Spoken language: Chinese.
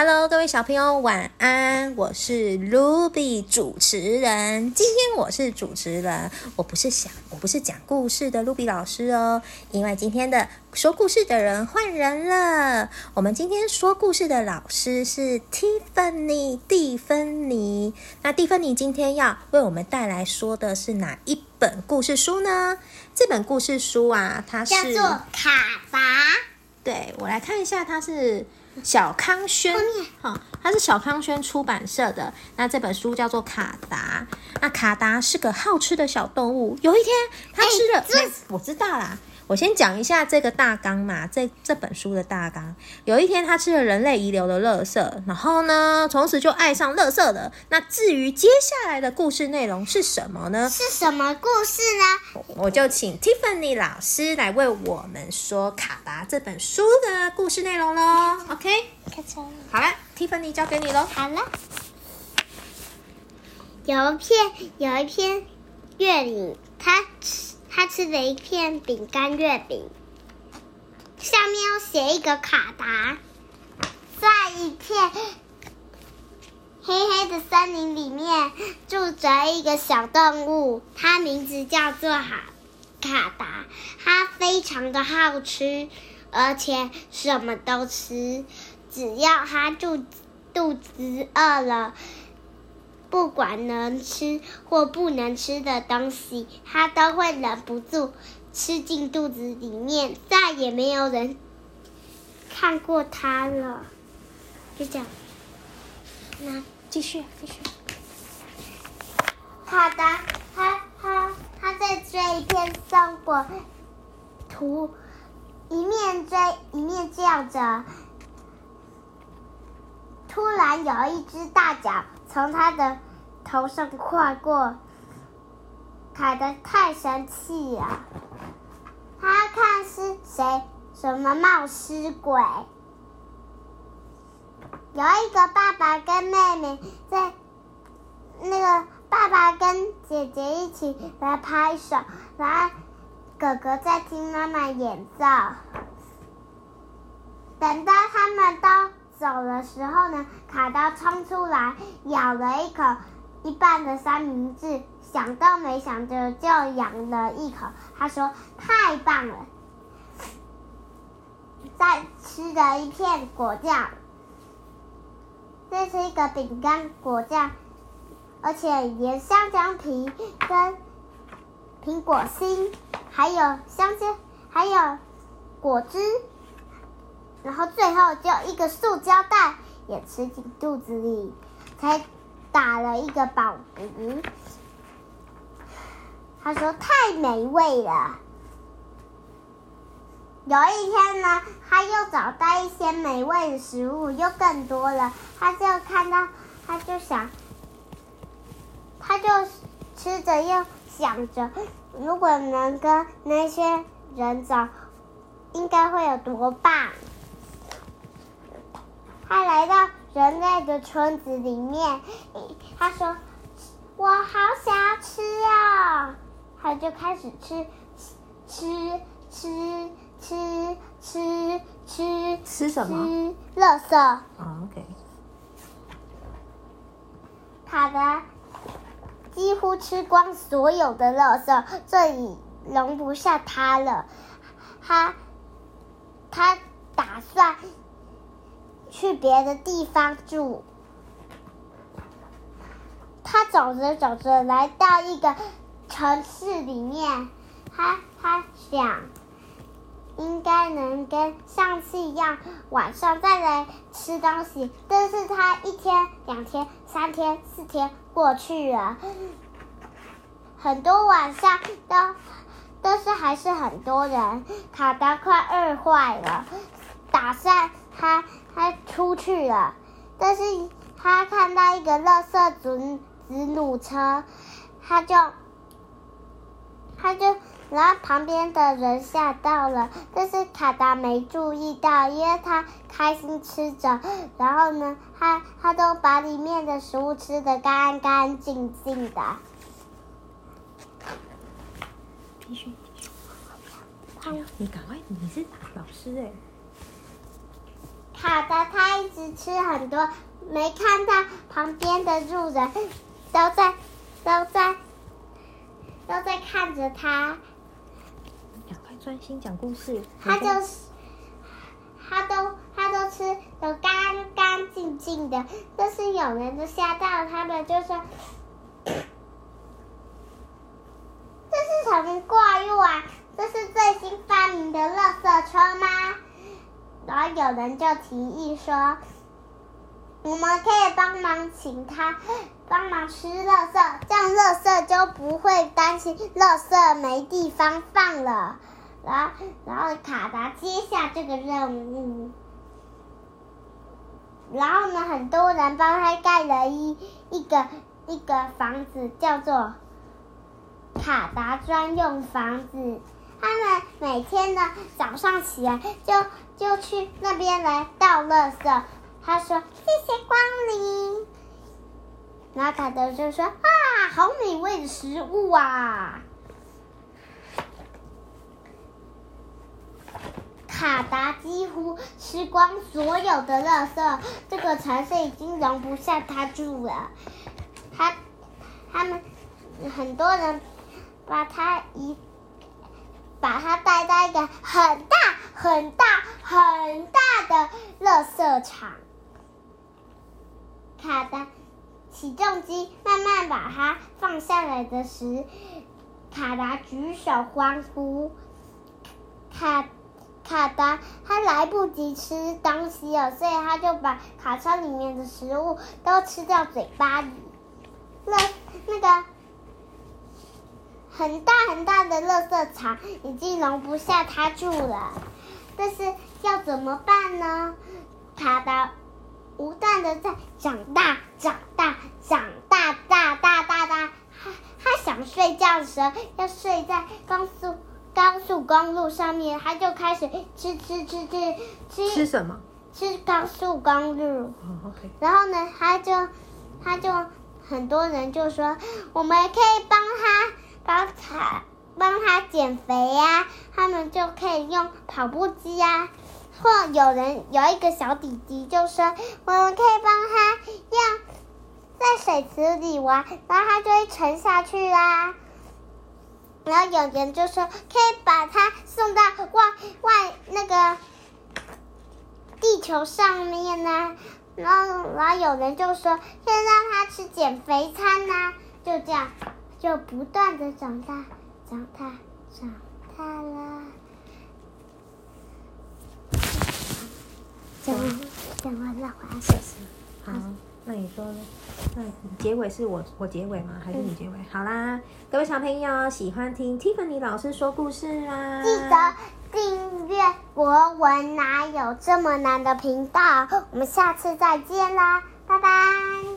Hello，各位小朋友，晚安！我是 Ruby 主持人。今天我是主持人，我不是想，我不是讲故事的 Ruby 老师哦。因为今天的说故事的人换人了。我们今天说故事的老师是 Tiffany 蒂芬妮。那蒂芬妮今天要为我们带来说的是哪一本故事书呢？这本故事书啊，它是叫做《卡达》。对我来看一下，它是。小康轩，哈，它是小康轩出版社的。那这本书叫做卡达。那卡达是个好吃的小动物。有一天，它吃了，我知道啦。我先讲一下这个大纲嘛，这这本书的大纲。有一天，他吃了人类遗留的垃圾，然后呢，从此就爱上垃圾了。那至于接下来的故事内容是什么呢？是什么故事呢？我就请 Tiffany 老师来为我们说《卡达》这本书的故事内容喽。OK，好了，Tiffany 交给你喽。好了，有一片，有一片月饼，它。他吃了一片饼干月饼，上面有写一个卡达。在一片黑黑的森林里面，住着一个小动物，它名字叫做卡卡达。它非常的好吃，而且什么都吃，只要它肚肚子饿了。不管能吃或不能吃的东西，它都会忍不住吃进肚子里面，再也没有人看过它了。就这样，那继续继续。好的，他他他在追一片松果，图一面追一面叫着。突然有一只大脚。从他的头上跨过，卡的太生气了。他看是谁，什么冒失鬼？有一个爸爸跟妹妹在，那个爸爸跟姐姐一起来拍手，然后哥哥在听妈妈演奏。等到他们都。走的时候呢，卡刀冲出来，咬了一口一半的三明治，想都没想着就咬了一口。他说：“太棒了！”再吃了一片果酱，这是一个饼干果酱，而且连香蕉皮跟苹果心，还有香蕉，还有果汁。然后最后就一个塑胶袋也吃进肚子里，才打了一个饱嗝。他说：“太美味了。”有一天呢，他又找到一些美味的食物，又更多了。他就看到，他就想，他就吃着又想着，如果能跟那些人走，应该会有多棒。他来到人类的村子里面，他说：“我好想要吃啊！”他就开始吃，吃吃吃吃吃吃什么？吃垃圾。啊，OK。他的几乎吃光所有的垃圾，这里容不下他了。他他打算。去别的地方住。他走着走着，来到一个城市里面，他他想，应该能跟上次一样，晚上再来吃东西。但是他一天、两天、三天、四天过去了，很多晚上都，但是还是很多人，卡达快饿坏了，打算他。他出去了，但是他看到一个垃圾子子弩车，他就，他就，然后旁边的人吓到了，但是卡达没注意到，因为他开心吃着，然后呢，他他都把里面的食物吃的干干净净的。继续，继续，你赶快，你是老师哎。卡的他一直吃很多，没看到旁边的路人都在都在都在看着他。赶快专心讲故事。他就是他都他都吃的干干净净的，但是有人就吓到他们，就说。这是什么怪物啊？这是最新发明的垃圾车吗？然有人就提议说，我们可以帮忙请他帮忙吃垃圾，这样垃圾就不会担心垃圾没地方放了。然后，然后卡达接下这个任务，然后呢，很多人帮他盖了一一个一个房子，叫做。卡达专用房子，他们每天呢早上起来就就去那边来倒垃圾。他说：“谢谢光临。”然后卡德就说：“啊，好美味的食物啊！”卡达几乎吃光所有的垃圾，这个城市已经容不下他住了。他他们很多人。把他一，把他带到一个很大很大很大的垃圾场。卡达起重机慢慢把它放下来的时，卡达举手欢呼。卡卡达他来不及吃东西了，所以他就把卡车里面的食物都吃掉嘴巴里。那那个。很大很大的垃圾场已经容不下他住了，但是要怎么办呢？卡达不断的在长大、长大、长大，大大大大。他他想睡觉的时候，要睡在高速高速公路上面，他就开始吃吃吃吃吃吃什么？吃高速公路。然后呢，他就他就很多人就说，我们可以帮他。帮他帮他减肥呀，他们就可以用跑步机呀，或有人有一个小弟弟就说，我们可以帮他用在水池里玩，然后他就会沉下去啦。然后有人就说，可以把他送到外外那个地球上面呢。然后然后有人就说，先让他吃减肥餐呐，就这样。就不断的长大，长大，长大了。讲完，讲完了，我要休息。好，那你说，那结尾是我我结尾吗？还是你结尾？好啦，各位小朋友喜欢听 Tiffany 老师说故事吗？记得订阅国文哪有这么难的频道。我们下次再见啦，拜拜。